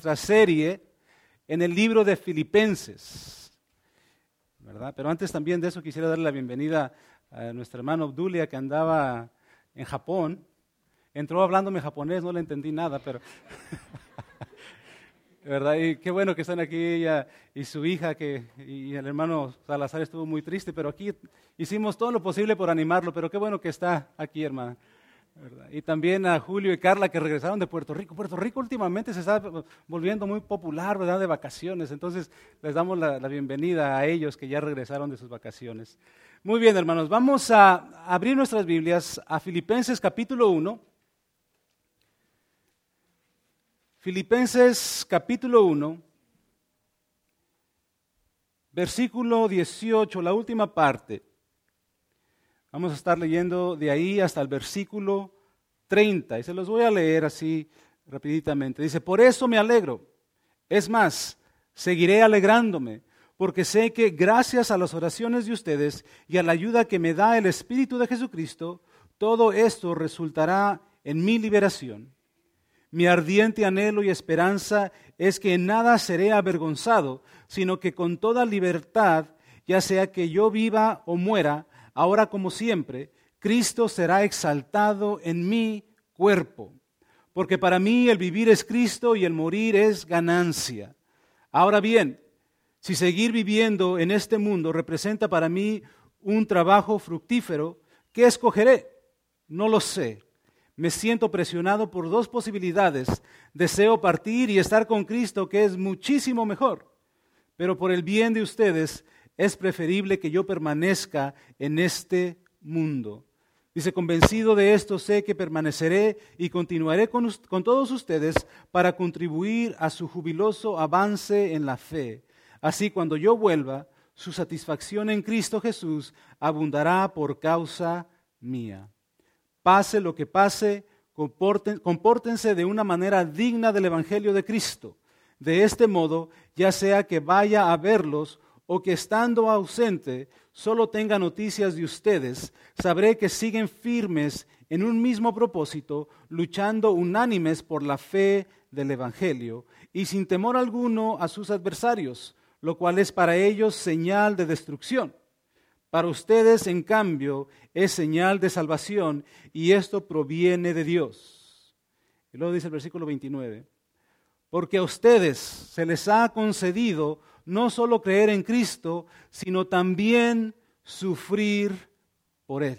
nuestra serie en el libro de Filipenses. ¿verdad? Pero antes también de eso quisiera darle la bienvenida a nuestro hermano Obdulia que andaba en Japón. Entró hablándome japonés, no le entendí nada, pero... ¿verdad? Y qué bueno que están aquí ella y su hija, que, y el hermano Salazar estuvo muy triste, pero aquí hicimos todo lo posible por animarlo, pero qué bueno que está aquí, hermana. Y también a Julio y Carla que regresaron de Puerto Rico. Puerto Rico últimamente se está volviendo muy popular, ¿verdad? De vacaciones. Entonces les damos la, la bienvenida a ellos que ya regresaron de sus vacaciones. Muy bien, hermanos. Vamos a abrir nuestras Biblias a Filipenses capítulo 1. Filipenses capítulo 1, versículo 18, la última parte. Vamos a estar leyendo de ahí hasta el versículo 30 y se los voy a leer así rapiditamente. Dice, por eso me alegro. Es más, seguiré alegrándome, porque sé que gracias a las oraciones de ustedes y a la ayuda que me da el Espíritu de Jesucristo, todo esto resultará en mi liberación. Mi ardiente anhelo y esperanza es que en nada seré avergonzado, sino que con toda libertad, ya sea que yo viva o muera, ahora como siempre, Cristo será exaltado en mi cuerpo. Porque para mí el vivir es Cristo y el morir es ganancia. Ahora bien, si seguir viviendo en este mundo representa para mí un trabajo fructífero, ¿qué escogeré? No lo sé me siento presionado por dos posibilidades. Deseo partir y estar con Cristo, que es muchísimo mejor. Pero por el bien de ustedes es preferible que yo permanezca en este mundo. Dice, convencido de esto, sé que permaneceré y continuaré con, todos ustedes para contribuir a su jubiloso avance en la fe. Así, cuando yo vuelva, su satisfacción en Cristo Jesús abundará por causa mía. Pase lo que pase, compórtense de una manera digna del Evangelio de Cristo. De este modo, ya sea que vaya a verlos o que estando ausente solo tenga noticias de ustedes, sabré que siguen firmes en un mismo propósito, luchando unánimes por la fe del Evangelio y sin temor alguno a sus adversarios, lo cual es para ellos señal de destrucción para ustedes, en cambio, es señal de salvación y esto proviene de Dios. Y luego dice el versículo 29, porque a ustedes se les ha concedido no solo creer en Cristo, sino también sufrir por Él.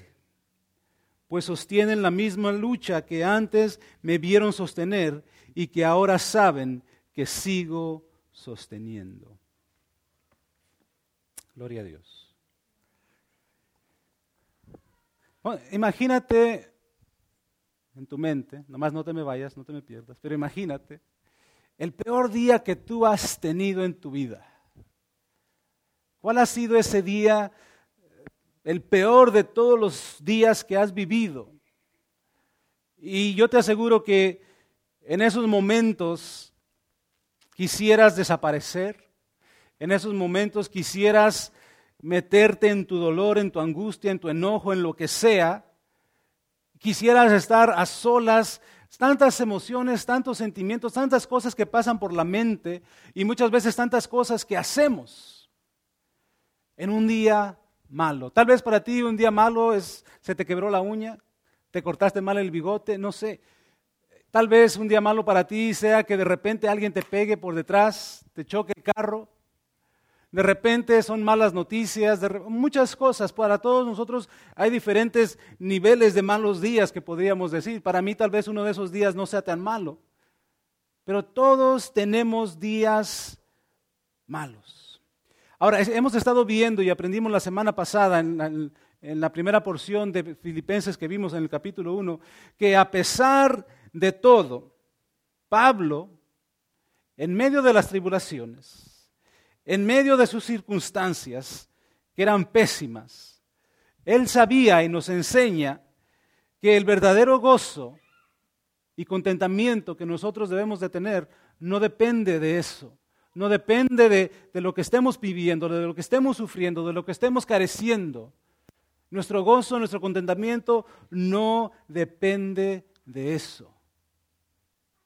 Pues sostienen la misma lucha que antes me vieron sostener y que ahora saben que sigo sosteniendo. Gloria a Dios. imagínate en tu mente, nomás no te me vayas, no te me pierdas, pero imagínate el peor día que tú has tenido en tu vida. ¿Cuál ha sido ese día, el peor de todos los días que has vivido? Y yo te aseguro que en esos momentos quisieras desaparecer, en esos momentos quisieras meterte en tu dolor, en tu angustia, en tu enojo, en lo que sea. Quisieras estar a solas, tantas emociones, tantos sentimientos, tantas cosas que pasan por la mente y muchas veces tantas cosas que hacemos en un día malo. Tal vez para ti un día malo es se te quebró la uña, te cortaste mal el bigote, no sé. Tal vez un día malo para ti sea que de repente alguien te pegue por detrás, te choque el carro de repente son malas noticias, muchas cosas. Para todos nosotros hay diferentes niveles de malos días que podríamos decir. Para mí tal vez uno de esos días no sea tan malo. Pero todos tenemos días malos. Ahora, hemos estado viendo y aprendimos la semana pasada en la, primera porción de Filipenses que vimos en el capítulo 1, que a pesar de todo, Pablo, en medio de las tribulaciones, en medio de sus circunstancias, que eran pésimas, Él sabía y nos enseña que el verdadero gozo y contentamiento que nosotros debemos de tener no depende de eso, no depende de, de, lo que estemos viviendo, de lo que estemos sufriendo, de lo que estemos careciendo. Nuestro gozo, nuestro contentamiento no depende de eso,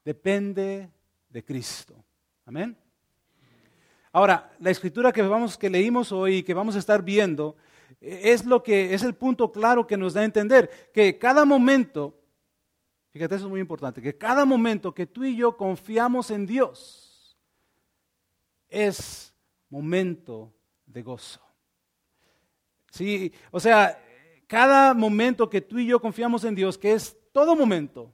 depende de Cristo. Amén. Ahora, la escritura que, vamos, que leímos hoy y que vamos a estar viendo es lo que es el punto claro que nos da a entender que cada momento, fíjate, eso es muy importante, que cada momento que tú y yo confiamos en Dios es momento de gozo. Sí, o sea, cada momento que tú y yo confiamos en Dios, que es todo momento,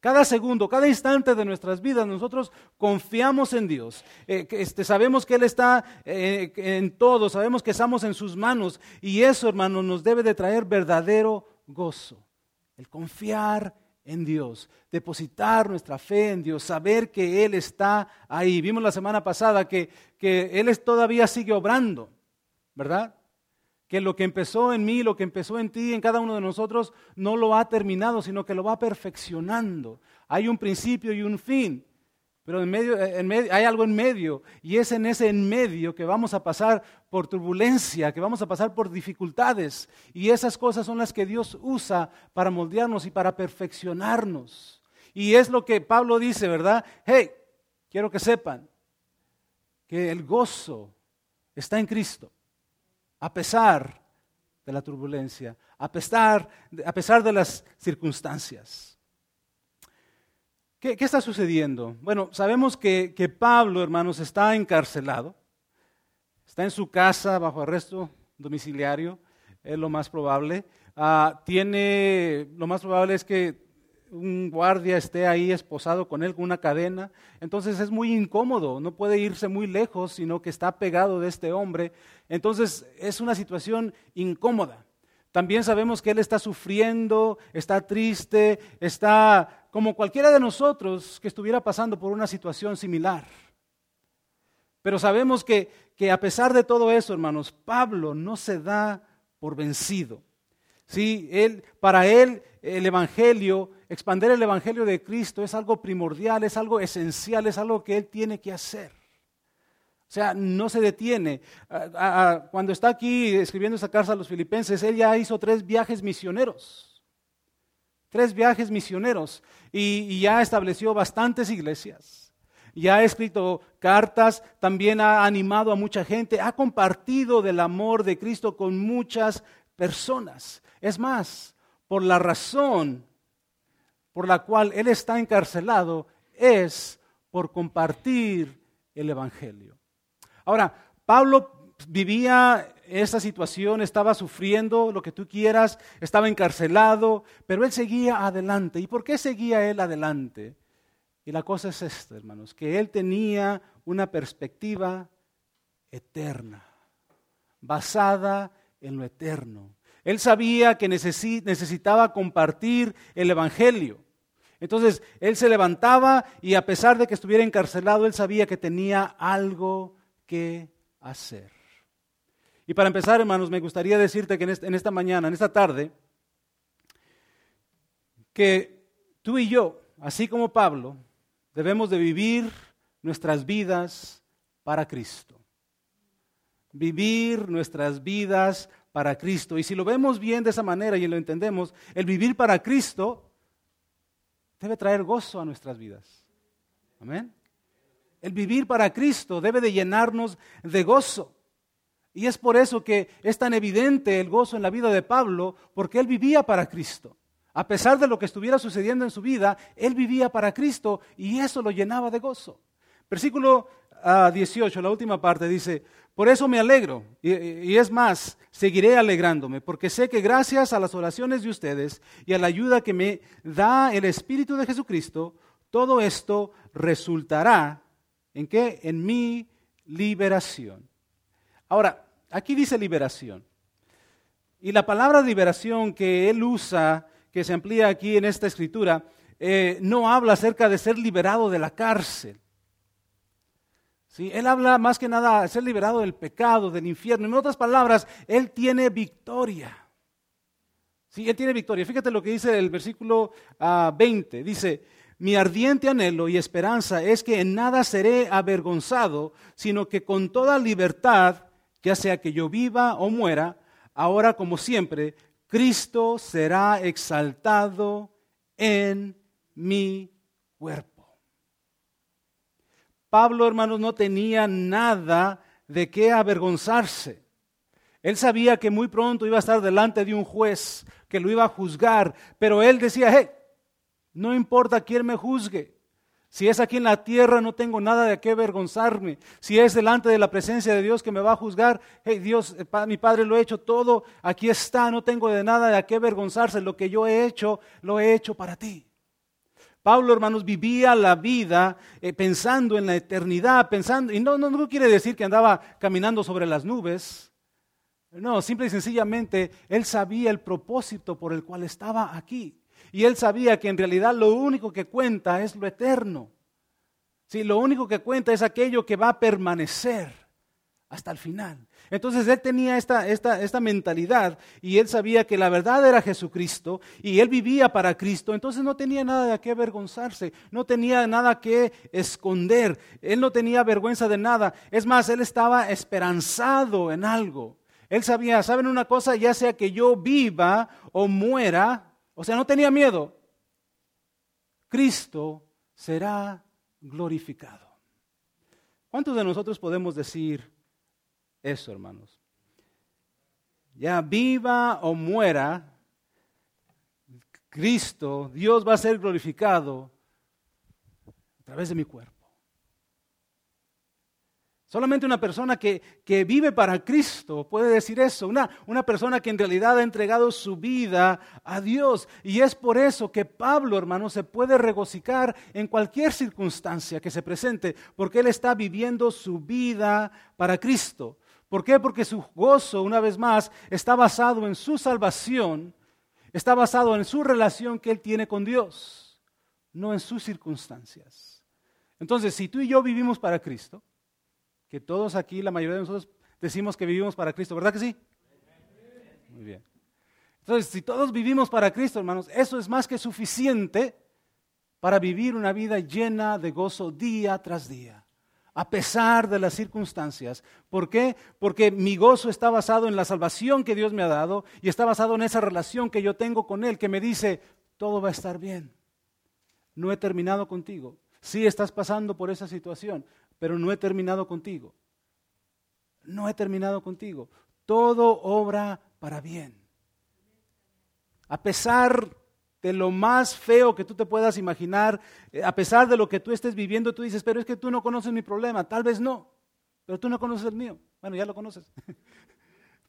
cada segundo, cada instante de nuestras vidas, nosotros confiamos en Dios. Eh, este, sabemos que Él está eh, en todo, sabemos que estamos en sus manos. Y eso, hermano, nos debe de traer verdadero gozo. El confiar en Dios, depositar nuestra fe en Dios, saber que Él está ahí. Vimos la semana pasada que, que Él todavía sigue obrando, ¿verdad? que lo que empezó en mí, lo que empezó en ti, en cada uno de nosotros, no lo ha terminado, sino que lo va perfeccionando. Hay un principio y un fin, pero en medio, hay algo en medio, y es en ese en medio que vamos a pasar por turbulencia, que vamos a pasar por dificultades, y esas cosas son las que Dios usa para moldearnos y para perfeccionarnos. Y es lo que Pablo dice, ¿verdad? Hey, quiero que sepan que el gozo está en Cristo a pesar de la turbulencia, a pesar, a pesar de las circunstancias. ¿Qué, está sucediendo? Bueno, sabemos que, Pablo, hermanos, está encarcelado, está en su casa bajo arresto domiciliario, es lo más probable. Ah, tiene, lo más probable es que un guardia esté ahí esposado con él con una cadena. Entonces es muy incómodo, no puede irse muy lejos, sino que está pegado de este hombre. Entonces es una situación incómoda. También sabemos que él está sufriendo, está triste, está como cualquiera de nosotros que estuviera pasando por una situación similar. Pero sabemos que, que a pesar de todo eso, hermanos, Pablo no se da por vencido. Sí, él, para él el Evangelio, expander el Evangelio de Cristo es algo primordial, es algo esencial, es algo que él tiene que hacer. O sea, no se detiene. Cuando está aquí escribiendo esta carta a los filipenses, él ya hizo tres viajes misioneros. Tres viajes misioneros. Y, ya estableció bastantes iglesias. Ya ha escrito cartas, también ha animado a mucha gente, ha compartido del amor de Cristo con muchas personas. Es más, por la razón por la cual él está encarcelado es por compartir el Evangelio. Ahora, Pablo vivía esa situación, estaba sufriendo lo que tú quieras, estaba encarcelado, pero él seguía adelante. ¿Y por qué seguía él adelante? Y la cosa es esta, hermanos, que él tenía una perspectiva eterna, basada en lo eterno. Él sabía que necesitaba compartir el Evangelio. Entonces, él se levantaba y a pesar de que estuviera encarcelado, él sabía que tenía algo que hacer. Y para empezar, hermanos, me gustaría decirte que en esta mañana, en esta tarde, que tú y yo, así como Pablo, debemos de vivir nuestras vidas para Cristo. Vivir nuestras vidas para Cristo. Y si lo vemos bien de esa manera y lo entendemos, el vivir para Cristo debe traer gozo a nuestras vidas. Amén. El vivir para Cristo debe de llenarnos de gozo. Y es por eso que es tan evidente el gozo en la vida de Pablo, porque él vivía para Cristo. A pesar de lo que estuviera sucediendo en su vida, él vivía para Cristo y eso lo llenaba de gozo. Versículo 18, ah, la última parte, dice, por eso me alegro y, es más, seguiré alegrándome, porque sé que gracias a las oraciones de ustedes y a la ayuda que me da el Espíritu de Jesucristo, todo esto resultará en qué? En mi liberación. Ahora, aquí dice liberación. Y la palabra liberación que él usa, que se amplía aquí en esta escritura, eh, no habla acerca de ser liberado de la cárcel. Él habla más que nada de ser liberado del pecado, del infierno. En otras palabras, Él tiene victoria. Él tiene victoria. Fíjate lo que dice el versículo 20. Ah, dice, mi ardiente anhelo y esperanza es que en nada seré avergonzado, sino que con toda libertad, ya sea que yo viva o muera, ahora como siempre, Cristo será exaltado en mi cuerpo. Pablo, hermanos, no tenía nada de qué avergonzarse. Él sabía que muy pronto iba a estar delante de un juez que lo iba a juzgar, pero él decía, hey, no importa quién me juzgue. Si es aquí en la tierra, no tengo nada de qué avergonzarme. Si es delante de la presencia de Dios que me va a juzgar, hey Dios, eh, mi Padre lo ha hecho todo, aquí está, no tengo de nada de qué avergonzarse. Lo que yo he hecho, lo he hecho para ti. Pablo, hermanos, vivía la vida eh, pensando en la eternidad, pensando, y no, no, no quiere decir que andaba caminando sobre las nubes. No, simple y sencillamente, él sabía el propósito por el cual estaba aquí. Y él sabía que en realidad lo único que cuenta es lo eterno. Sí, lo único que cuenta es aquello que va a permanecer hasta el final. Entonces él tenía esta, esta, esta, mentalidad y él sabía que la verdad era Jesucristo y él vivía para Cristo, entonces no tenía nada de qué avergonzarse, no tenía nada que esconder, él no tenía vergüenza de nada. Es más, él estaba esperanzado en algo. Él sabía, ¿saben una cosa? Ya sea que yo viva o muera, o sea, no tenía miedo. Cristo será glorificado. ¿Cuántos de nosotros podemos decir eso, hermanos? Ya viva o muera, Cristo, Dios va a ser glorificado a través de mi cuerpo. Solamente una persona que, vive para Cristo puede decir eso. Una, una persona que en realidad ha entregado su vida a Dios. Y es por eso que Pablo, hermano, se puede regocijar en cualquier circunstancia que se presente, porque él está viviendo su vida para Cristo. ¿Por qué? Porque su gozo, una vez más, está basado en su salvación, está basado en su relación que él tiene con Dios, no en sus circunstancias. Entonces, si tú y yo vivimos para Cristo, que todos aquí, la mayoría de nosotros, decimos que vivimos para Cristo, ¿verdad que sí? Muy bien. Entonces, si todos vivimos para Cristo, hermanos, eso es más que suficiente para vivir una vida llena de gozo día tras día, a pesar de las circunstancias. ¿Por qué? Porque mi gozo está basado en la salvación que Dios me ha dado y está basado en esa relación que yo tengo con Él, que me dice, todo va a estar bien. No he terminado contigo. Sí estás pasando por esa situación, pero no he terminado contigo. No he terminado contigo. Todo obra para bien. A pesar de lo más feo que tú te puedas imaginar, eh, a pesar de lo que tú estés viviendo, tú dices, pero es que tú no conoces mi problema. Tal vez no, pero tú no conoces el mío. Bueno, ya lo conoces.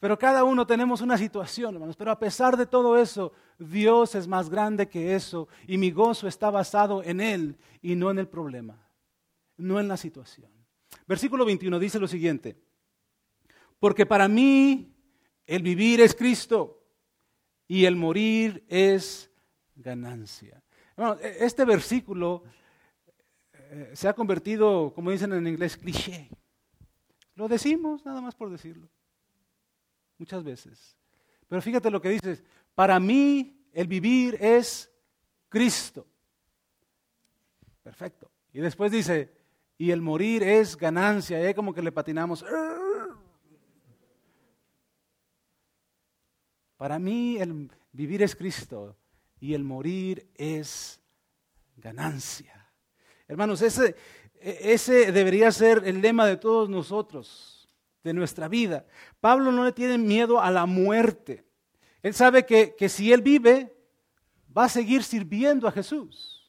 Pero cada uno tenemos una situación, hermanos. Pero a pesar de todo eso, Dios es más grande que eso y mi gozo está basado en Él y no en el problema no en la situación. Versículo 21 dice lo siguiente, porque para mí el vivir es Cristo y el morir es ganancia. E, este versículo eh, se ha convertido, como dicen en inglés, cliché. Lo decimos nada más por decirlo, muchas veces. Pero fíjate lo que dices, para mí el vivir es Cristo. Perfecto. Y después dice, y el morir es ganancia. es como que le patinamos. Para mí el vivir es Cristo y el morir es ganancia. Hermanos, ese, ese debería ser el lema de todos nosotros, de nuestra vida. Pablo no le tiene miedo a la muerte. Él sabe que, que si él vive, va a seguir sirviendo a Jesús.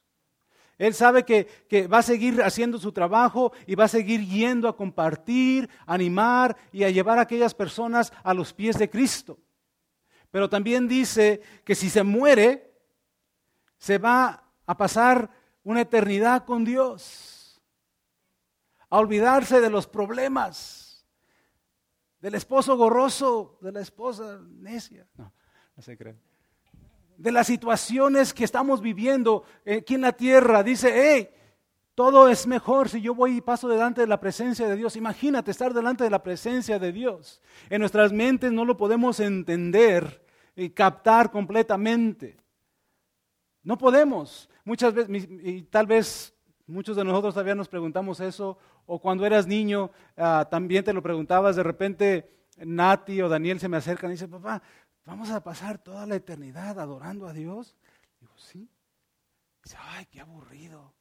Él sabe que, va a seguir haciendo su trabajo y va a seguir yendo a compartir, animar y a llevar a aquellas personas a los pies de Cristo. Pero también dice que si se muere, se va a pasar una eternidad con Dios, a olvidarse de los problemas, del esposo gorroso, de la esposa necia. No, no se cree de las situaciones que estamos viviendo aquí en la tierra. Dice, hey, todo es mejor si yo voy y paso delante de la presencia de Dios. Imagínate estar delante de la presencia de Dios. En nuestras mentes no lo podemos entender y captar completamente. No podemos. Muchas veces, y tal vez muchos de nosotros todavía nos preguntamos eso, o cuando eras niño ah, también te lo preguntabas, de repente Nati o Daniel se me acercan y dicen, papá, ¿Vamos a pasar toda la eternidad adorando a Dios? Digo, sí. Dice, ay, qué aburrido.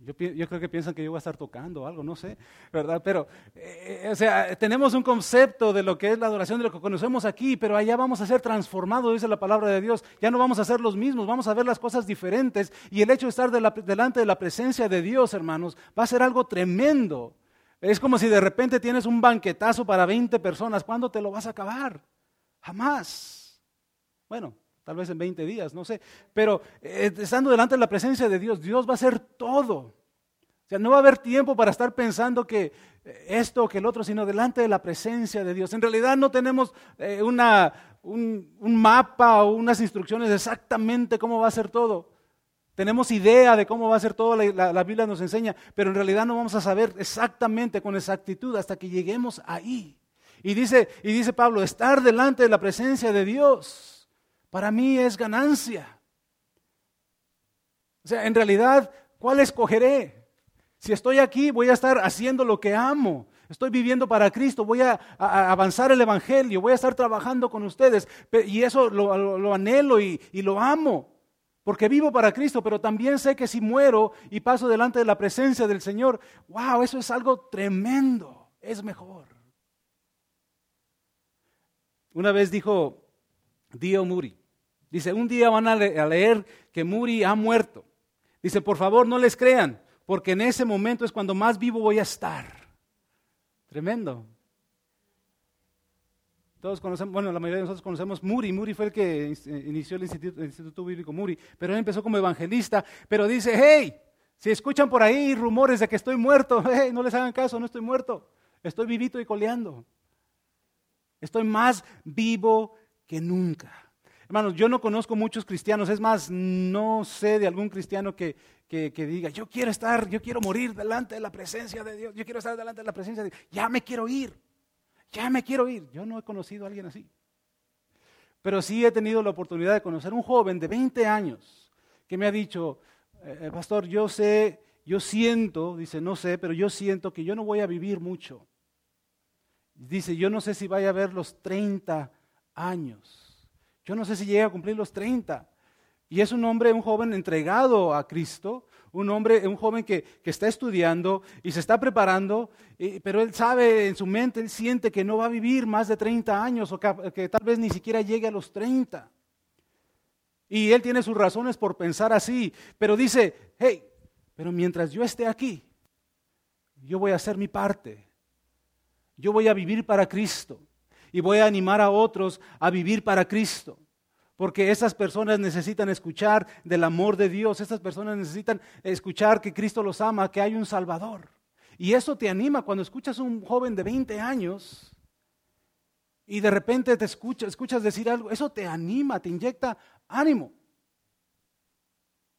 Yo, creo que piensan que yo voy a estar tocando algo, no sé, ¿verdad? Pero, eh, o sea, tenemos un concepto de lo que es la adoración, de lo que conocemos aquí, pero allá vamos a ser transformados, dice la palabra de Dios. Ya no vamos a ser los mismos, vamos a ver las cosas diferentes. Y el hecho de estar delante de la presencia de Dios, hermanos, va a ser algo tremendo. Es como si de repente tienes un banquetazo para 20 personas. ¿Cuándo te lo vas a acabar? Jamás. Bueno, tal vez en 20 días, no sé. Pero eh, estando delante de la presencia de Dios, Dios va a hacer todo. O sea, no va a haber tiempo para estar pensando que eh, esto o que el otro, sino delante de la presencia de Dios. En realidad no tenemos eh, una, un, mapa o unas instrucciones exactamente cómo va a ser todo. Tenemos idea de cómo va a ser todo, la, la Biblia nos enseña, pero en realidad no vamos a saber exactamente con exactitud hasta que lleguemos ahí. Y dice, y dice Pablo, estar delante de la presencia de Dios para mí es ganancia. O sea, en realidad, ¿cuál escogeré? Si estoy aquí, voy a estar haciendo lo que amo. Estoy viviendo para Cristo, voy a, avanzar el Evangelio, voy a estar trabajando con ustedes. Y eso lo, anhelo y, y lo amo, porque vivo para Cristo, pero también sé que si muero y paso delante de la presencia del Señor, wow, eso es algo tremendo, es mejor. Una vez dijo Dio Muri, Dice, un día van a, leer que Muri ha muerto. Dice, por favor, no les crean, porque en ese momento es cuando más vivo voy a estar. Tremendo. Todos conocemos, bueno, la mayoría de nosotros conocemos Muri. Muri fue el que inició el Instituto, el Instituto Bíblico Muri, pero él empezó como evangelista. Pero dice, hey, si escuchan por ahí rumores de que estoy muerto, hey, no les hagan caso, no estoy muerto. Estoy vivito y coleando. Estoy más vivo que nunca. Hermanos, yo no conozco muchos cristianos, es más, no sé de algún cristiano que, diga, yo quiero estar, yo quiero morir delante de la presencia de Dios, yo quiero estar delante de la presencia de Dios, ya me quiero ir, ya me quiero ir. Yo no he conocido a alguien así. Pero sí he tenido la oportunidad de conocer un joven de 20 años que me ha dicho, eh, eh, pastor, yo sé, yo siento, dice, no sé, pero yo siento que yo no voy a vivir mucho. Dice, yo no sé si vaya a ver los 30 años. Yo no sé si llega a cumplir los 30. Y es un hombre, un joven entregado a Cristo, un hombre, un joven que, está estudiando y se está preparando, pero él sabe en su mente, él siente que no va a vivir más de 30 años o que, tal vez ni siquiera llegue a los 30. Y él tiene sus razones por pensar así, pero dice, hey, pero mientras yo esté aquí, yo voy a hacer mi parte. Yo voy a vivir para Cristo y voy a animar a otros a vivir para Cristo. Porque esas personas necesitan escuchar del amor de Dios, esas personas necesitan escuchar que Cristo los ama, que hay un Salvador. Y eso te anima cuando escuchas a un joven de 20 años y de repente te escuchas, escuchas decir algo, eso te anima, te inyecta ánimo.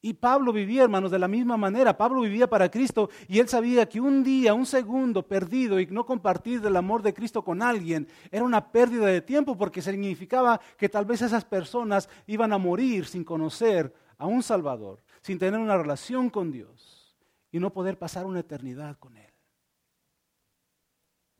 Y Pablo vivía, hermanos, de la misma manera. Pablo vivía para Cristo y él sabía que un día, un segundo perdido y no compartir del amor de Cristo con alguien era una pérdida de tiempo porque significaba que tal vez esas personas iban a morir sin conocer a un Salvador, sin tener una relación con Dios y no poder pasar una eternidad con Él.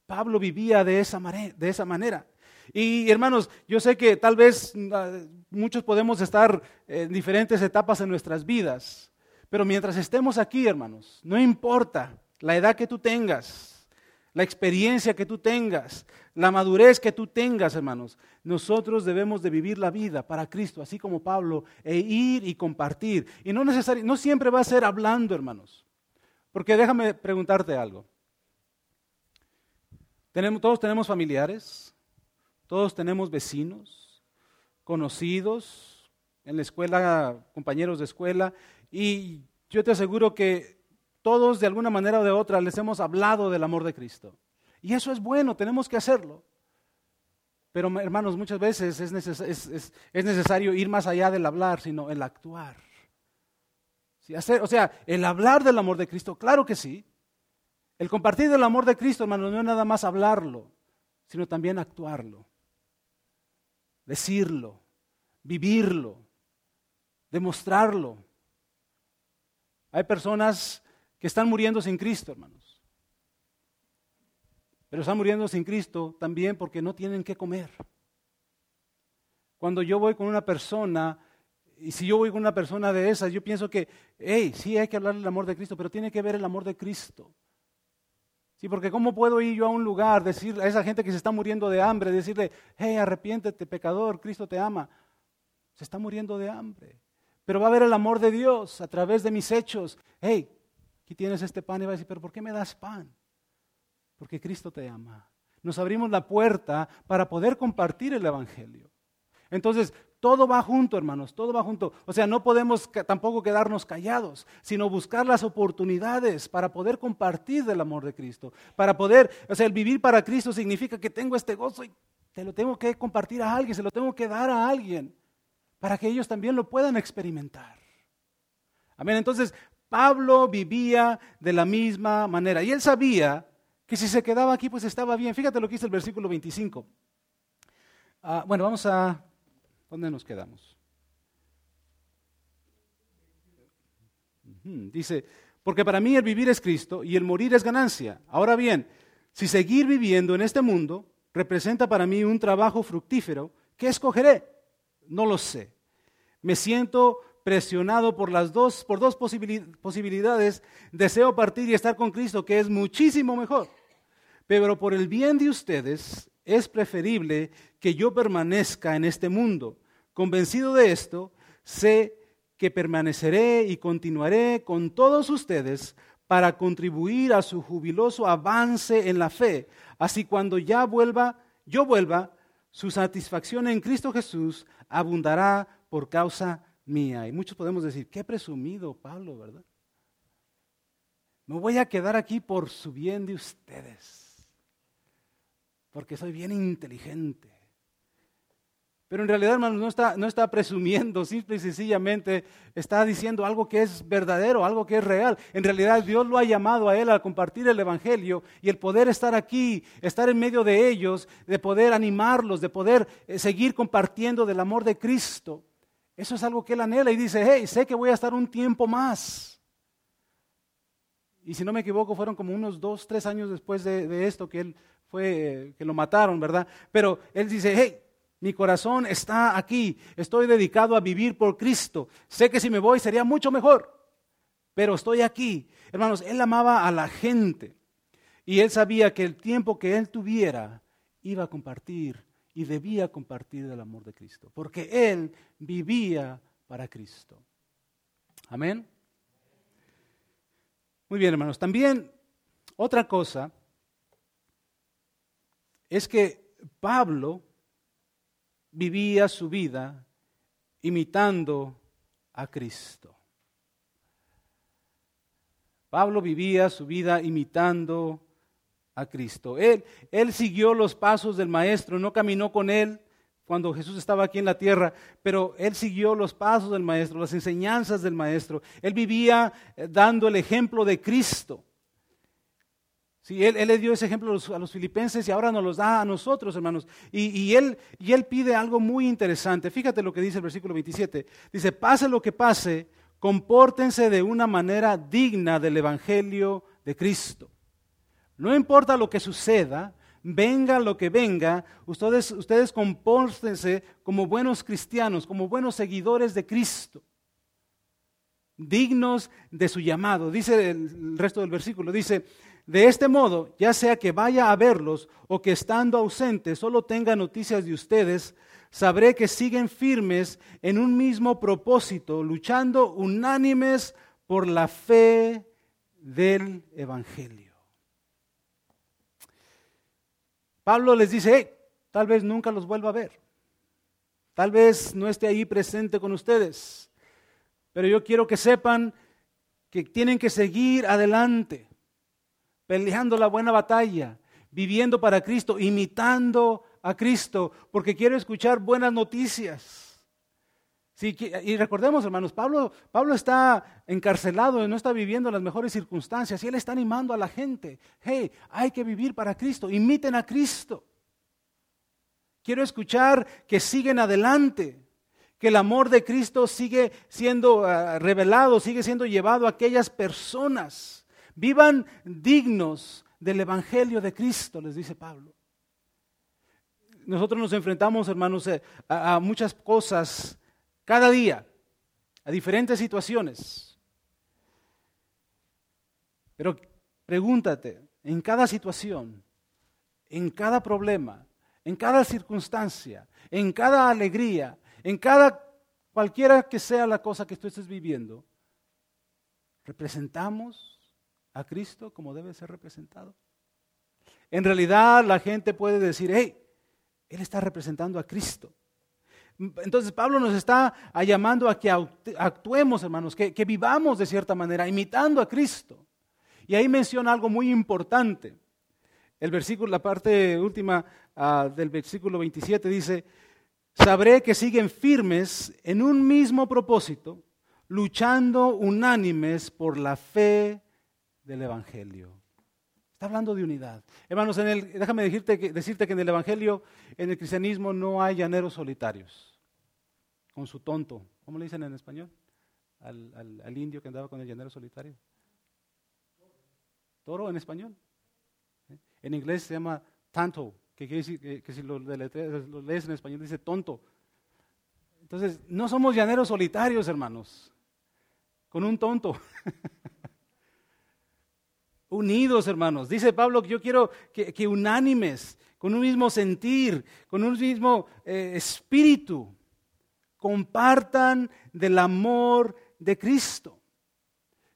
Pablo vivía de esa, de esa manera. Y hermanos, yo sé que tal vez ah, muchos podemos estar en diferentes etapas en nuestras vidas, pero mientras estemos aquí, hermanos, no importa la edad que tú tengas, la experiencia que tú tengas, la madurez que tú tengas, hermanos, nosotros debemos de vivir la vida para Cristo, así como Pablo, e ir y compartir. Y no, no siempre va a ser hablando, hermanos, porque déjame preguntarte algo. Tenemos, todos tenemos familiares, todos tenemos vecinos, conocidos, en la escuela, compañeros de escuela, y yo te aseguro que todos de alguna manera o de otra les hemos hablado del amor de Cristo. Y eso es bueno, tenemos que hacerlo. Pero hermanos, muchas veces es, necesario ir más allá del hablar, sino el actuar. o sea, el hablar del amor de Cristo, claro que sí. El compartir del amor de Cristo, hermanos, no es nada más hablarlo, sino también actuarlo decirlo, vivirlo, demostrarlo. Hay personas que están muriendo sin Cristo, hermanos. Pero están muriendo sin Cristo también porque no tienen que comer. Cuando yo voy con una persona y si yo voy con una persona de esas, yo pienso que, hey, sí hay que hablar del amor de Cristo, pero tiene que ver el amor de Cristo. Sí, porque ¿cómo puedo ir yo a un lugar, decirle a esa gente que se está muriendo de hambre, decirle, hey, arrepiéntete, pecador, Cristo te ama? Se está muriendo de hambre. Pero va a ver el amor de Dios a través de mis hechos. Hey, aquí tienes este pan y va a decir, pero ¿por qué me das pan? Porque Cristo te ama. Nos abrimos la puerta para poder compartir el Evangelio. Entonces, todo va junto, hermanos, todo va junto. O sea, no podemos tampoco quedarnos callados, sino buscar las oportunidades para poder compartir del amor de Cristo. Para poder, o sea, el vivir para Cristo significa que tengo este gozo y te lo tengo que compartir a alguien, se lo tengo que dar a alguien, para que ellos también lo puedan experimentar. Amén. Entonces, Pablo vivía de la misma manera y él sabía que si se quedaba aquí, pues estaba bien. Fíjate lo que dice el versículo 25. Ah, bueno, vamos a ¿Dónde nos quedamos? Dice, porque para mí el vivir es Cristo y el morir es ganancia. Ahora bien, si seguir viviendo en este mundo representa para mí un trabajo fructífero, ¿qué escogeré? No lo sé. Me siento presionado por las dos, por dos posibilidades. Deseo partir y estar con Cristo, que es muchísimo mejor. Pero por el bien de ustedes es preferible que yo permanezca en este mundo. Convencido de esto, sé que permaneceré y continuaré con todos ustedes para contribuir a su jubiloso avance en la fe. Así cuando ya vuelva, yo vuelva, su satisfacción en Cristo Jesús abundará por causa mía. Y muchos podemos decir, qué presumido Pablo, ¿verdad? Me voy a quedar aquí por su bien de ustedes porque soy bien inteligente. Pero en realidad, hermanos, no está, no está presumiendo, simple y sencillamente está diciendo algo que es verdadero, algo que es real. En realidad Dios lo ha llamado a él a compartir el Evangelio y el poder estar aquí, estar en medio de ellos, de poder animarlos, de poder eh, seguir compartiendo del amor de Cristo. Eso es algo que él anhela y dice, hey, sé que voy a estar un tiempo más. Y si no me equivoco, fueron como unos dos, tres años después de, de esto que él fue que lo mataron, ¿verdad? Pero él dice, hey, mi corazón está aquí, estoy dedicado a vivir por Cristo. Sé que si me voy sería mucho mejor, pero estoy aquí. Hermanos, él amaba a la gente y él sabía que el tiempo que él tuviera iba a compartir y debía compartir el amor de Cristo, porque él vivía para Cristo. Amén. Muy bien, hermanos. También otra cosa es que Pablo vivía su vida imitando a Cristo. Pablo vivía su vida imitando a Cristo. Él, él siguió los pasos del Maestro, no caminó con él cuando Jesús estaba aquí en la tierra, pero él siguió los pasos del Maestro, las enseñanzas del Maestro. Él vivía eh, dando el ejemplo de Cristo. Sí, él, le dio ese ejemplo a los, filipenses y ahora nos los da a nosotros, hermanos. Y, él, y él pide algo muy interesante. Fíjate lo que dice el versículo 27. Dice, pase lo que pase, compórtense de una manera digna del Evangelio de Cristo. No importa lo que suceda, venga lo que venga, ustedes, ustedes compórtense como buenos cristianos, como buenos seguidores de Cristo dignos de su llamado. Dice el resto del versículo, dice, de este modo, ya sea que vaya a verlos o que estando ausente solo tenga noticias de ustedes, sabré que siguen firmes en un mismo propósito, luchando unánimes por la fe del Evangelio. Pablo les dice, tal vez nunca los vuelva a ver, tal vez no esté ahí presente con ustedes, pero yo quiero que sepan que tienen que seguir adelante peleando la buena batalla, viviendo para Cristo, imitando a Cristo, porque quiero escuchar buenas noticias. Sí, y recordemos, hermanos, Pablo, Pablo está encarcelado, no está viviendo las mejores circunstancias, y él está animando a la gente. Hey, hay que vivir para Cristo, imiten a Cristo. Quiero escuchar que siguen adelante, que el amor de Cristo sigue siendo ah, revelado, sigue siendo llevado a aquellas personas Vivan dignos del Evangelio de Cristo, les dice Pablo. Nosotros nos enfrentamos, hermanos, eh, a, muchas cosas cada día. a diferentes situaciones. Pero pregúntate, en cada situación, en cada problema, en cada circunstancia, en cada alegría, en cada cualquiera que sea la cosa que tú estés viviendo, ¿representamos a Cristo como debe ser representado? En realidad la gente puede decir, hey, Él está representando a Cristo. Entonces Pablo nos está llamando a que actuemos, hermanos, que, vivamos de cierta manera, imitando a Cristo. Y ahí menciona algo muy importante. El versículo, la parte última ah, del versículo 27 dice, sabré que siguen firmes en un mismo propósito, luchando unánimes por la fe del Evangelio. Está hablando de unidad. Hermanos, en el, déjame decirte que, decirte que en el Evangelio, en el cristianismo, no hay llaneros solitarios. Con su tonto. ¿Cómo le dicen en español? Al, indio que andaba con el llanero solitario. Toro en español. ¿Eh? En inglés se llama tanto, que quiere decir que, si lo, lo lees en español dice tonto. Entonces, no somos llaneros solitarios, hermanos, con un tonto. unidos, hermanos. Dice Pablo que yo quiero que, unánimes, con un mismo sentir, con un mismo eh, espíritu, compartan del amor de Cristo.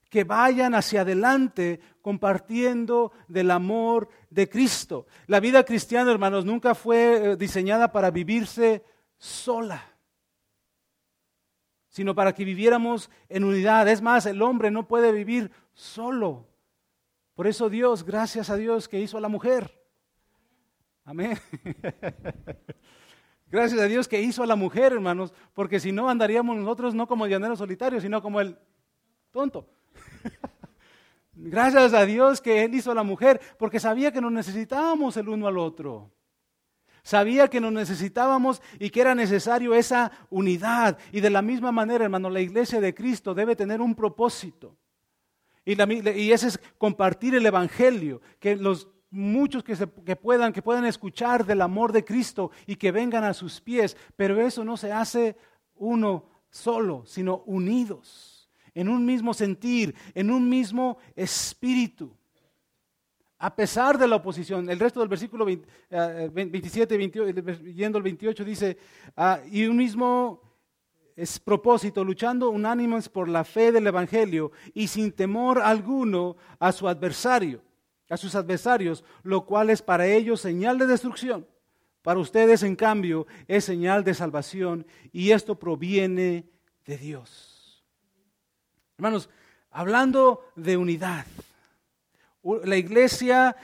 Que vayan hacia adelante compartiendo del amor de Cristo. La vida cristiana, hermanos, nunca fue eh, diseñada para vivirse sola sino para que viviéramos en unidad. Es más, el hombre no puede vivir solo. Por eso Dios, gracias a Dios que hizo a la mujer. Amén. Gracias a Dios que hizo a la mujer, hermanos, porque si no andaríamos nosotros no como el llanero solitario, sino como el tonto. Gracias a Dios que Él hizo a la mujer, porque sabía que nos necesitábamos el uno al otro. Sabía que nos necesitábamos y que era necesario esa unidad. Y de la misma manera, hermano, la iglesia de Cristo debe tener un propósito. Y, ese es compartir el Evangelio, que los muchos que, puedan, que puedan escuchar del amor de Cristo y que vengan a sus pies, pero eso no se hace uno solo, sino unidos, en un mismo sentir, en un mismo espíritu. A pesar de la oposición, el resto del versículo 27, 28, yendo al 28, dice, ah, y un mismo es propósito, luchando unánimes por la fe del Evangelio y sin temor alguno a su adversario, a sus adversarios, lo cual es para ellos señal de destrucción. Para ustedes, en cambio, es señal de salvación y esto proviene de Dios. Hermanos, hablando de unidad, la iglesia,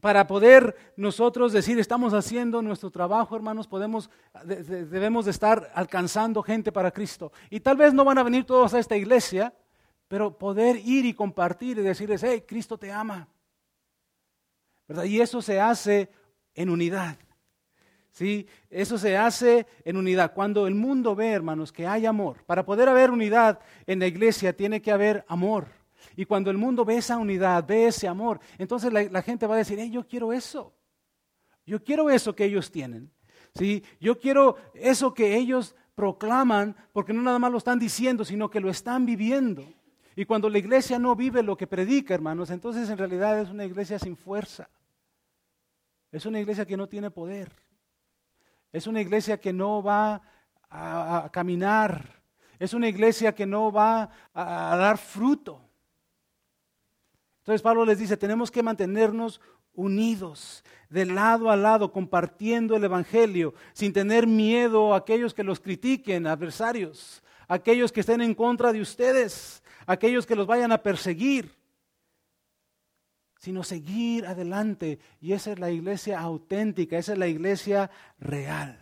para poder nosotros decir estamos haciendo nuestro trabajo, hermanos, podemos, debemos de estar alcanzando gente para Cristo. Y tal vez no van a venir todos a esta iglesia, pero poder ir y compartir y decirles, hey, Cristo te ama. ¿Verdad? Y eso se hace en unidad. ¿Sí? Eso se hace en unidad. Cuando el mundo ve, hermanos, que hay amor, para poder haber unidad en la iglesia tiene que haber amor. Y cuando el mundo ve esa unidad, ve ese amor, entonces la, gente va a decir, yo quiero eso. Yo quiero eso que ellos tienen. ¿Sí? Yo quiero eso que ellos proclaman, porque no nada más lo están diciendo, sino que lo están viviendo. Y cuando la iglesia no vive lo que predica, hermanos, entonces en realidad es una iglesia sin fuerza. Es una iglesia que no tiene poder. Es una iglesia que no va a, caminar. Es una iglesia que no va a dar fruto. Entonces Pablo les dice, tenemos que mantenernos unidos, de lado a lado, compartiendo el Evangelio, sin tener miedo a aquellos que los critiquen, adversarios, aquellos que estén en contra de ustedes, aquellos que los vayan a perseguir, sino seguir adelante. Y esa es la iglesia auténtica, esa es la iglesia real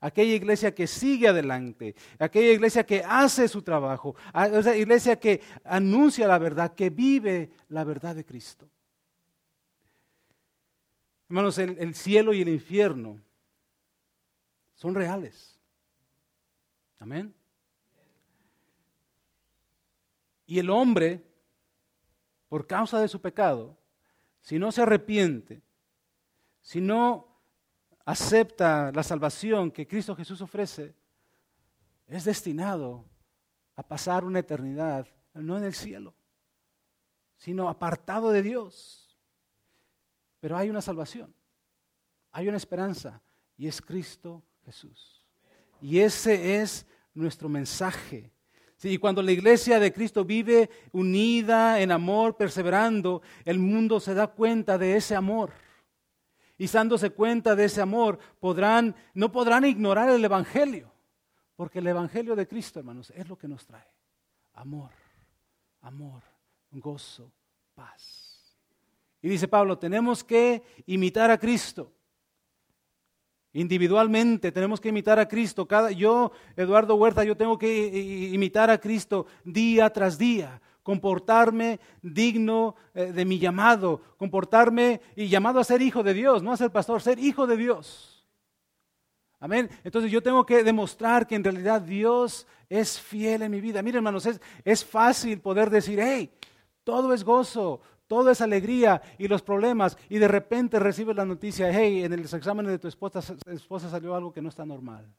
aquella iglesia que sigue adelante, aquella iglesia que hace su trabajo, esa iglesia que anuncia la verdad, que vive la verdad de Cristo. Hermanos, el, el cielo y el infierno son reales. Amén. Y el hombre, por causa de su pecado, si no se arrepiente, si no acepta la salvación que Cristo Jesús ofrece, es destinado a pasar una eternidad, no en el cielo, sino apartado de Dios. Pero hay una salvación, hay una esperanza, y es Cristo Jesús. Y ese es nuestro mensaje. y cuando la iglesia de Cristo vive unida en amor, perseverando, el mundo se da cuenta de ese amor. Y dándose cuenta de ese amor, podrán, no podrán ignorar el Evangelio. Porque el Evangelio de Cristo, hermanos, es lo que nos trae. Amor, amor, gozo, paz. Y dice Pablo, tenemos que imitar a Cristo. Individualmente tenemos que imitar a Cristo. Cada, yo, Eduardo Huerta, yo tengo que imitar a Cristo día tras día. Comportarme digno eh, de mi llamado. Comportarme y llamado a ser hijo de Dios, no a ser pastor, ser hijo de Dios. Amén. Entonces yo tengo que demostrar que en realidad Dios es fiel en mi vida. Miren, hermanos, es, es fácil poder decir, hey, todo es gozo, todo es alegría y los problemas, y de repente recibes la noticia, hey, en el examen de tu esposa, esposa salió algo que no está normal.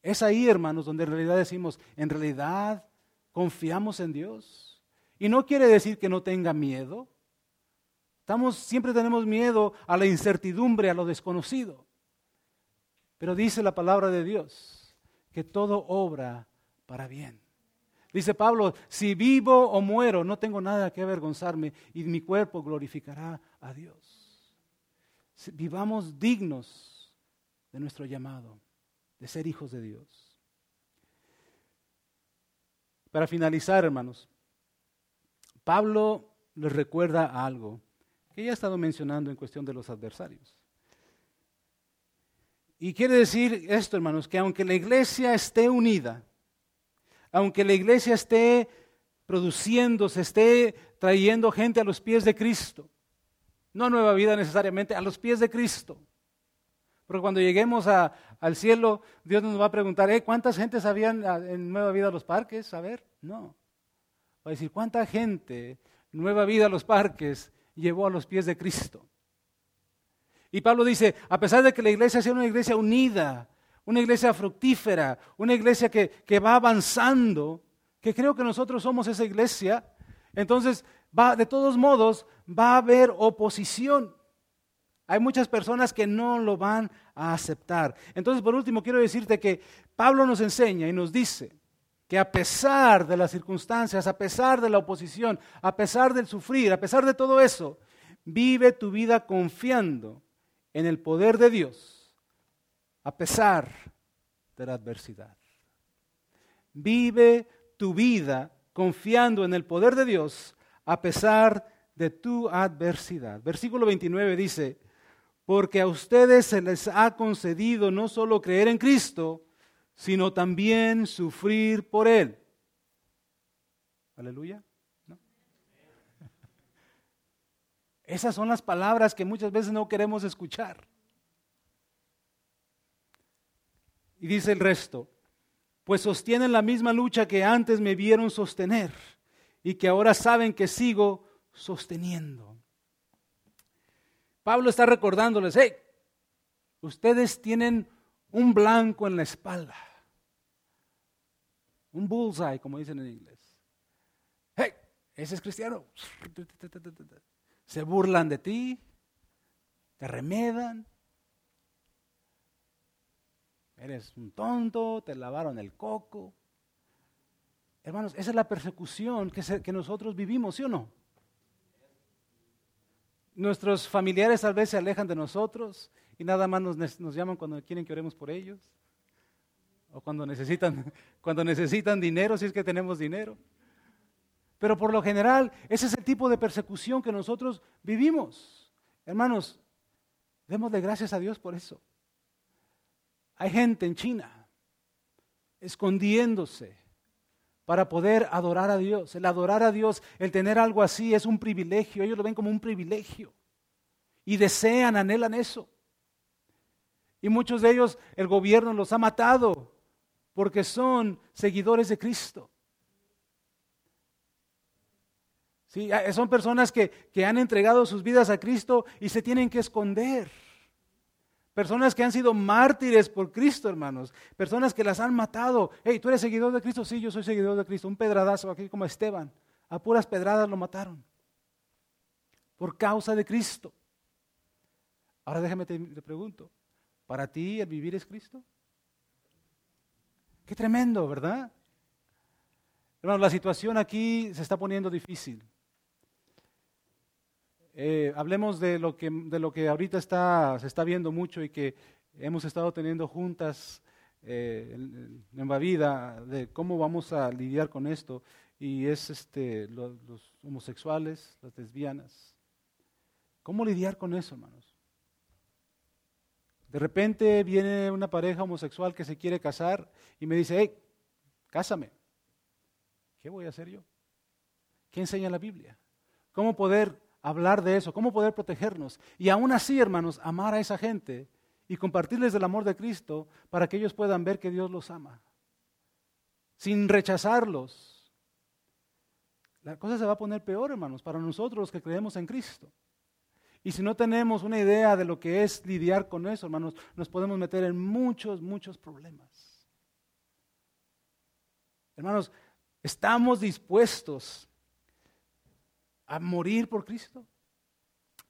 Es ahí, hermanos, donde en realidad decimos, en realidad confiamos en Dios. Y no quiere decir que no tenga miedo. Siempre tenemos miedo a la incertidumbre, a lo desconocido. Pero dice la palabra de Dios que todo obra para bien. Dice Pablo, si vivo o muero, no tengo nada que avergonzarme y mi cuerpo glorificará a Dios. Vivamos dignos de nuestro llamado, de ser hijos de Dios. Para finalizar, hermanos, Pablo les recuerda algo que ya he estado mencionando en cuestión de los adversarios. Y quiere decir esto, hermanos, que aunque la iglesia esté unida, aunque la iglesia esté produciendo, se esté trayendo gente a los pies de Cristo, no nueva vida necesariamente, a los pies de Cristo. Porque cuando lleguemos al cielo, Dios nos va a preguntar, ¿eh, ¿cuántas gentes habían en nueva vida los parques? A ver, no. Va a decir, ¿cuánta gente nueva vida los parques llevó a los pies de Cristo? Y Pablo dice, a pesar de que la iglesia sea una iglesia unida, una iglesia fructífera, una iglesia que, va avanzando, que creo que nosotros somos esa iglesia, entonces va, de todos modos va a haber oposición. Hay muchas personas que no lo van a aceptar. Entonces, por último, quiero decirte que Pablo nos enseña y nos dice que a pesar de las circunstancias, a pesar de la oposición, a pesar del sufrir, a pesar de todo eso, vive tu vida confiando en el poder de Dios a pesar de la adversidad. Vive tu vida confiando en el poder de Dios a pesar de tu adversidad. Versículo 29 dice, porque a ustedes se les ha concedido no solo creer en Cristo, sino también sufrir por Él. Aleluya. Esas son las palabras que muchas veces no queremos escuchar. Y dice el resto, pues sostienen la misma lucha que antes me vieron sostener y que ahora saben que sigo sosteniendo. Pablo está recordándoles, hey, ustedes tienen un blanco en la espalda, un bullseye, como dicen en inglés. Hey, ese es cristiano se burlan de ti, te remedan. Eres un tonto, te lavaron el coco. Hermanos, esa es la persecución que, nosotros vivimos, ¿sí o no? Nuestros familiares tal vez se alejan de nosotros y nada más nos, nos llaman cuando quieren que oremos por ellos. O cuando necesitan, cuando necesitan dinero, si es que tenemos dinero. Pero por lo general, ese es el tipo de persecución que nosotros vivimos. Hermanos, démosle gracias a Dios por eso. Hay gente en China escondiéndose para poder adorar a Dios. El adorar a Dios, el tener algo así es un privilegio. Ellos lo ven como un privilegio. Y desean, anhelan eso. Y muchos de ellos el gobierno los ha matado porque son seguidores de Cristo. ¿Sí? Son personas que, que han entregado sus vidas a Cristo y se tienen que esconder. Personas que han sido mártires por Cristo, hermanos. Personas que las han matado. Hey, ¿tú eres seguidor de Cristo? Sí, yo soy seguidor de Cristo. Un pedradazo aquí como Esteban. A puras pedradas lo mataron. Por causa de Cristo. Ahora déjame te, pregunto. ¿Para ti el vivir es Cristo? Qué tremendo, ¿verdad? Hermanos, la situación aquí se está poniendo difícil. Eh, hablemos de lo, que, de lo que ahorita está, se está viendo mucho y que hemos estado teniendo juntas eh, en, en vida de cómo vamos a lidiar con esto. Y es este, los homosexuales, las lesbianas. ¿Cómo lidiar con eso, hermanos? De repente viene una pareja homosexual que se quiere casar y me dice, hey, cásame. ¿Qué voy a hacer yo? ¿Qué enseña la Biblia? ¿Cómo poder hablar de eso? ¿Cómo poder protegernos? Y aún así, hermanos, amar a esa gente y compartirles el amor de Cristo para que ellos puedan ver que Dios los ama. Sin rechazarlos. La cosa se va a poner peor, hermanos, para nosotros los que creemos en Cristo. Y si no tenemos una idea de lo que es lidiar con eso, hermanos, nos podemos meter en muchos, muchos problemas. Hermanos, ¿Estamos dispuestos a morir por Cristo?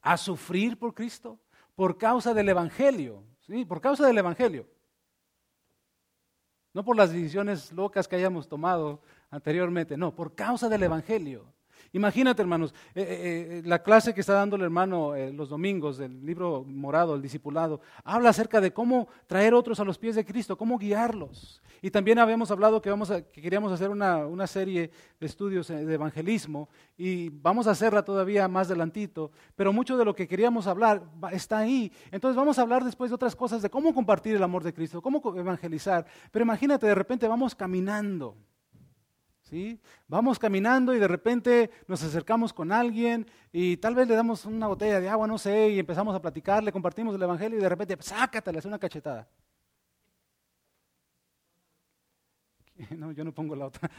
¿A sufrir por Cristo? Por causa del Evangelio. ¿sí? Por causa del Evangelio. No por las decisiones locas que hayamos tomado anteriormente, no, por causa del Evangelio. Imagínate, hermanos, eh, eh, eh, la clase que está dando el hermano los domingos del libro morado, el discipulado, habla acerca de cómo traer otros a los pies de Cristo, cómo guiarlos. Y también habíamos hablado que, vamos a, que queríamos hacer una, una, serie de estudios de evangelismo y vamos a hacerla todavía más adelantito, pero mucho de lo que queríamos hablar está ahí. Entonces vamos a hablar después de otras cosas, de cómo compartir el amor de Cristo, cómo evangelizar. Pero imagínate, de repente vamos caminando Vamos caminando y de repente nos acercamos con alguien y tal vez le damos una botella de agua, no sé, y empezamos a platicar, le compartimos el Evangelio y de repente, sácate, le hace una cachetada. No, yo no pongo la otra.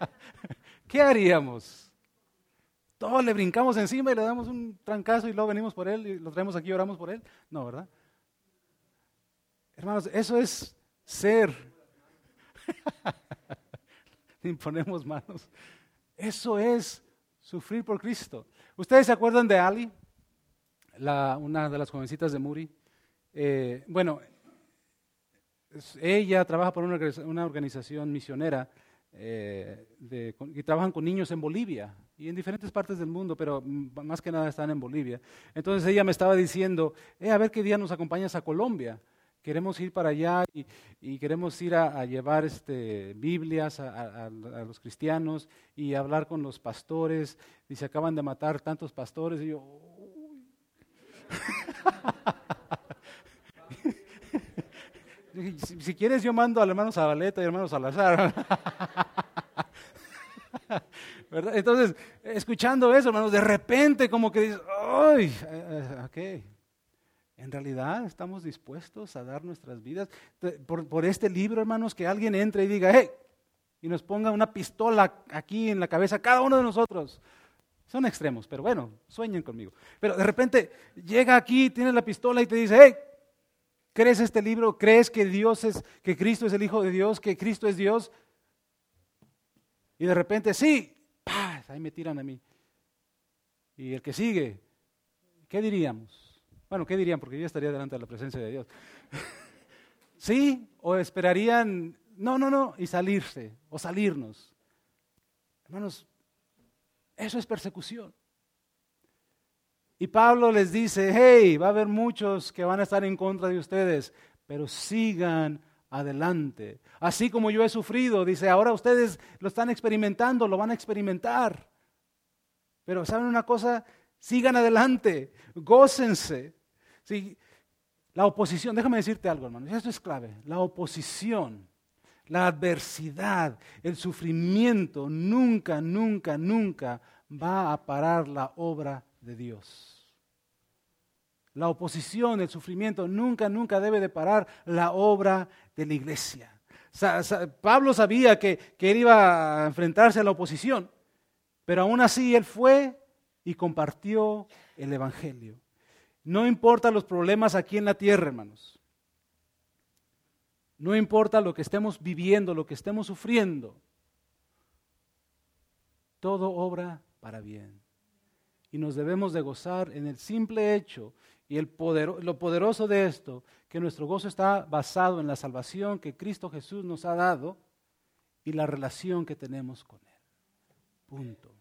¿Qué haríamos? Todos le brincamos encima y le damos un trancazo y luego venimos por él y lo traemos aquí y oramos por él. No, ¿verdad? Hermanos, eso es ser. imponemos manos. Eso es sufrir por Cristo. ¿Ustedes se acuerdan de Ali? La, una de las jovencitas de Muri. Eh, bueno, ella trabaja por una, organización misionera eh, de, y trabajan con niños en Bolivia y en diferentes partes del mundo, pero más que nada están en Bolivia. Entonces ella me estaba diciendo, eh, a ver qué día nos acompañas a Colombia. Queremos ir para allá y, queremos ir a, llevar este, Biblias a, los cristianos y hablar con los pastores. Y se acaban de matar tantos pastores. Y yo, si, quieres yo mando al hermano Zabaleta y hermano Salazar. Entonces, escuchando eso, hermanos, de repente como que dices, ¡ay! Eh, eh, ok, en realidad estamos dispuestos a dar nuestras vidas por, este libro, hermanos, que alguien entre y diga, hey, y nos ponga una pistola aquí en la cabeza, cada uno de nosotros. Son extremos, pero bueno, sueñen conmigo. Pero de repente llega aquí, tiene la pistola y te dice, hey, ¿crees este libro? ¿Crees que Dios es, que Cristo es el Hijo de Dios, que Cristo es Dios? Y de repente, sí, ahí me tiran a mí. Y el que sigue, ¿qué diríamos? Bueno, ¿qué dirían? Porque yo estaría delante de la presencia de Dios. ¿Sí? ¿O esperarían, no, no, no, y salirse, o salirnos? Hermanos, eso es persecución. Y Pablo les dice, hey, va a haber muchos que van a estar en contra de ustedes, pero sigan adelante. Así como yo he sufrido, dice, ahora ustedes lo están experimentando, lo van a experimentar. Pero ¿saben una cosa? Sigan adelante, gócense. La oposición, déjame decirte algo, hermano, esto es clave. La oposición, la adversidad, el sufrimiento nunca, nunca, nunca va a parar la obra de Dios. La oposición, el sufrimiento nunca, nunca debe de parar la obra de la iglesia. Pablo sabía que, que él iba a enfrentarse a la oposición, pero aún así él fue y compartió el Evangelio. No importa los problemas aquí en la tierra, hermanos. No importa lo que estemos viviendo, lo que estemos sufriendo. Todo obra para bien. Y nos debemos de gozar en el simple hecho y el lo poderoso de esto, que nuestro gozo está basado en la salvación que Cristo Jesús nos ha dado y la relación que tenemos con Él. Punto.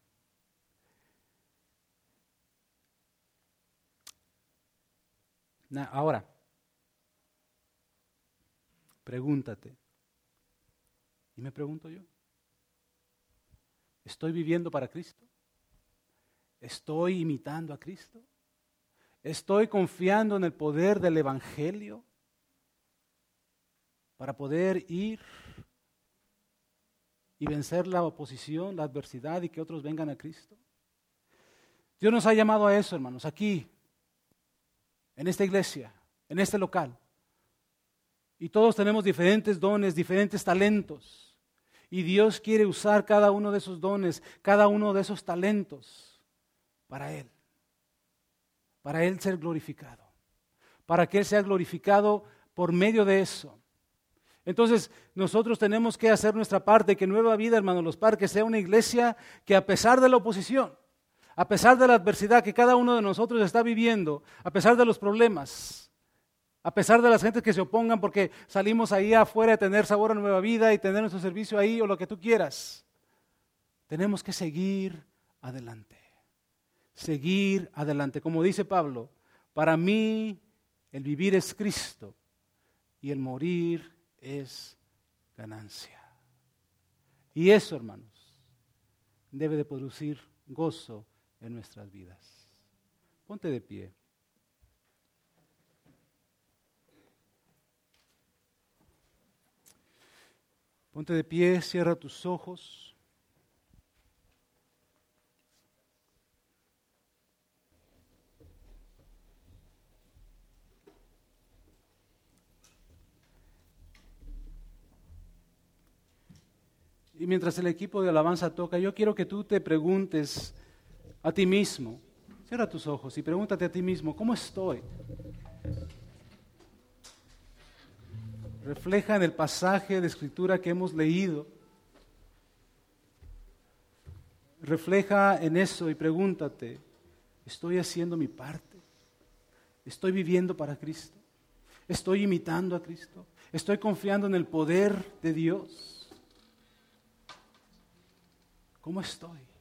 Ahora, pregúntate, y me pregunto yo, ¿estoy viviendo para Cristo? ¿Estoy imitando a Cristo? ¿Estoy confiando en el poder del Evangelio para poder ir y vencer la oposición, la adversidad y que otros vengan a Cristo? Dios nos ha llamado a eso, hermanos, aquí, en esta iglesia, en este local. Y todos tenemos diferentes dones, diferentes talentos. Y Dios quiere usar cada uno de esos dones, cada uno de esos talentos para Él para Él ser glorificado, para que Él sea glorificado por medio de eso. Entonces, nosotros tenemos que hacer nuestra parte, que Nueva Vida, hermanos, los parques, sea una iglesia que a pesar de la oposición, a pesar de la adversidad que cada uno de nosotros está viviendo, a pesar de los problemas, a pesar de las gentes que se opongan porque salimos ahí afuera a tener sabor a nueva vida y tener nuestro servicio ahí o lo que tú quieras, tenemos que seguir adelante seguir adelante. Como dice Pablo, para mí el vivir es Cristo y el morir es ganancia. Y eso, hermanos, debe de producir gozo en nuestras vidas. Ponte de pie. Ponte de pie, cierra tus ojos. Y mientras el equipo de alabanza toca, yo quiero que tú te preguntes a ti mismo, cierra tus ojos y pregúntate a ti mismo, ¿cómo estoy? Refleja en el pasaje de escritura que hemos leído. Refleja en eso y pregúntate, ¿estoy haciendo mi parte? ¿Estoy viviendo para Cristo? ¿Estoy imitando a Cristo? ¿Estoy confiando en el poder de Dios? ¿Cómo estoy?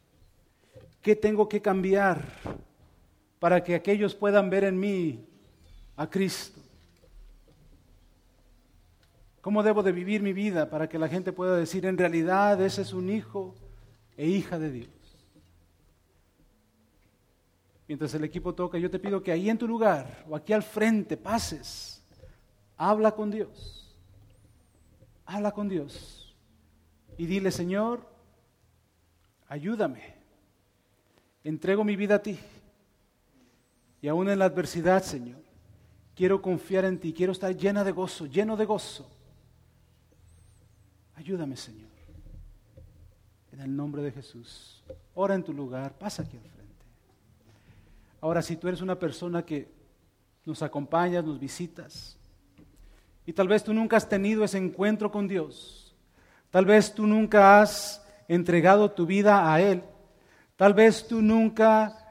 ¿Qué tengo que cambiar para que aquellos puedan ver en mí a Cristo? ¿Cómo debo de vivir mi vida para que la gente pueda decir, en realidad ese es un hijo e hija de Dios? Mientras el equipo toca, yo te pido que ahí en tu lugar o aquí al frente pases, habla con Dios, habla con Dios y dile, Señor, ayúdame. Entrego mi vida a ti. Y aún en la adversidad, Señor, quiero confiar en ti, quiero estar llena de gozo, lleno de gozo. Ayúdame, Señor. En el nombre de Jesús. Ora en tu lugar, pasa aquí al frente. Ahora, si tú eres una persona que nos acompañas, nos visitas, y tal vez tú nunca has tenido ese encuentro con Dios, tal vez tú nunca has entregado tu vida a Él. Tal vez tú nunca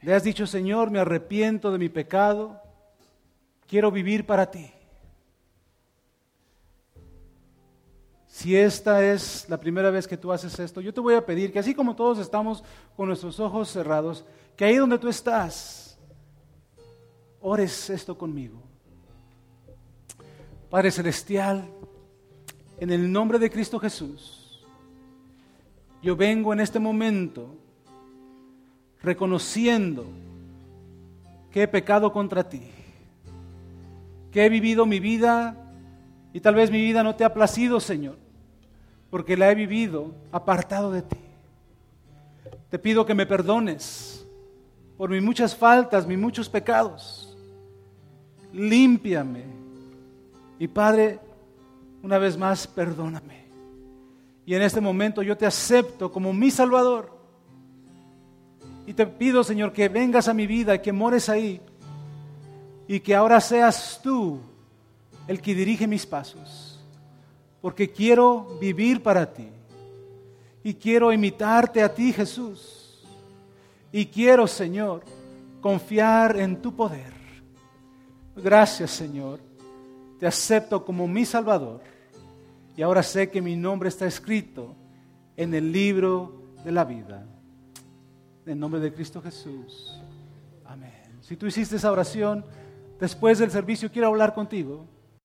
le has dicho, Señor, me arrepiento de mi pecado, quiero vivir para ti. Si esta es la primera vez que tú haces esto, yo te voy a pedir que así como todos estamos con nuestros ojos cerrados, que ahí donde tú estás, ores esto conmigo. Padre Celestial, en el nombre de Cristo Jesús, yo vengo en este momento reconociendo que he pecado contra ti, que he vivido mi vida y tal vez mi vida no te ha placido, Señor, porque la he vivido apartado de ti. Te pido que me perdones por mis muchas faltas, mis muchos pecados. Límpiame. Y Padre, una vez más, perdóname. Y en este momento yo te acepto como mi Salvador. Y te pido, Señor, que vengas a mi vida, que mores ahí y que ahora seas tú el que dirige mis pasos, porque quiero vivir para ti y quiero imitarte a ti, Jesús, y quiero, Señor, confiar en tu poder. Gracias, Señor, te acepto como mi Salvador y ahora sé que mi nombre está escrito en el libro de la vida. En nombre de Cristo Jesús. Amén. Si tú hiciste esa oración después del servicio, quiero hablar contigo.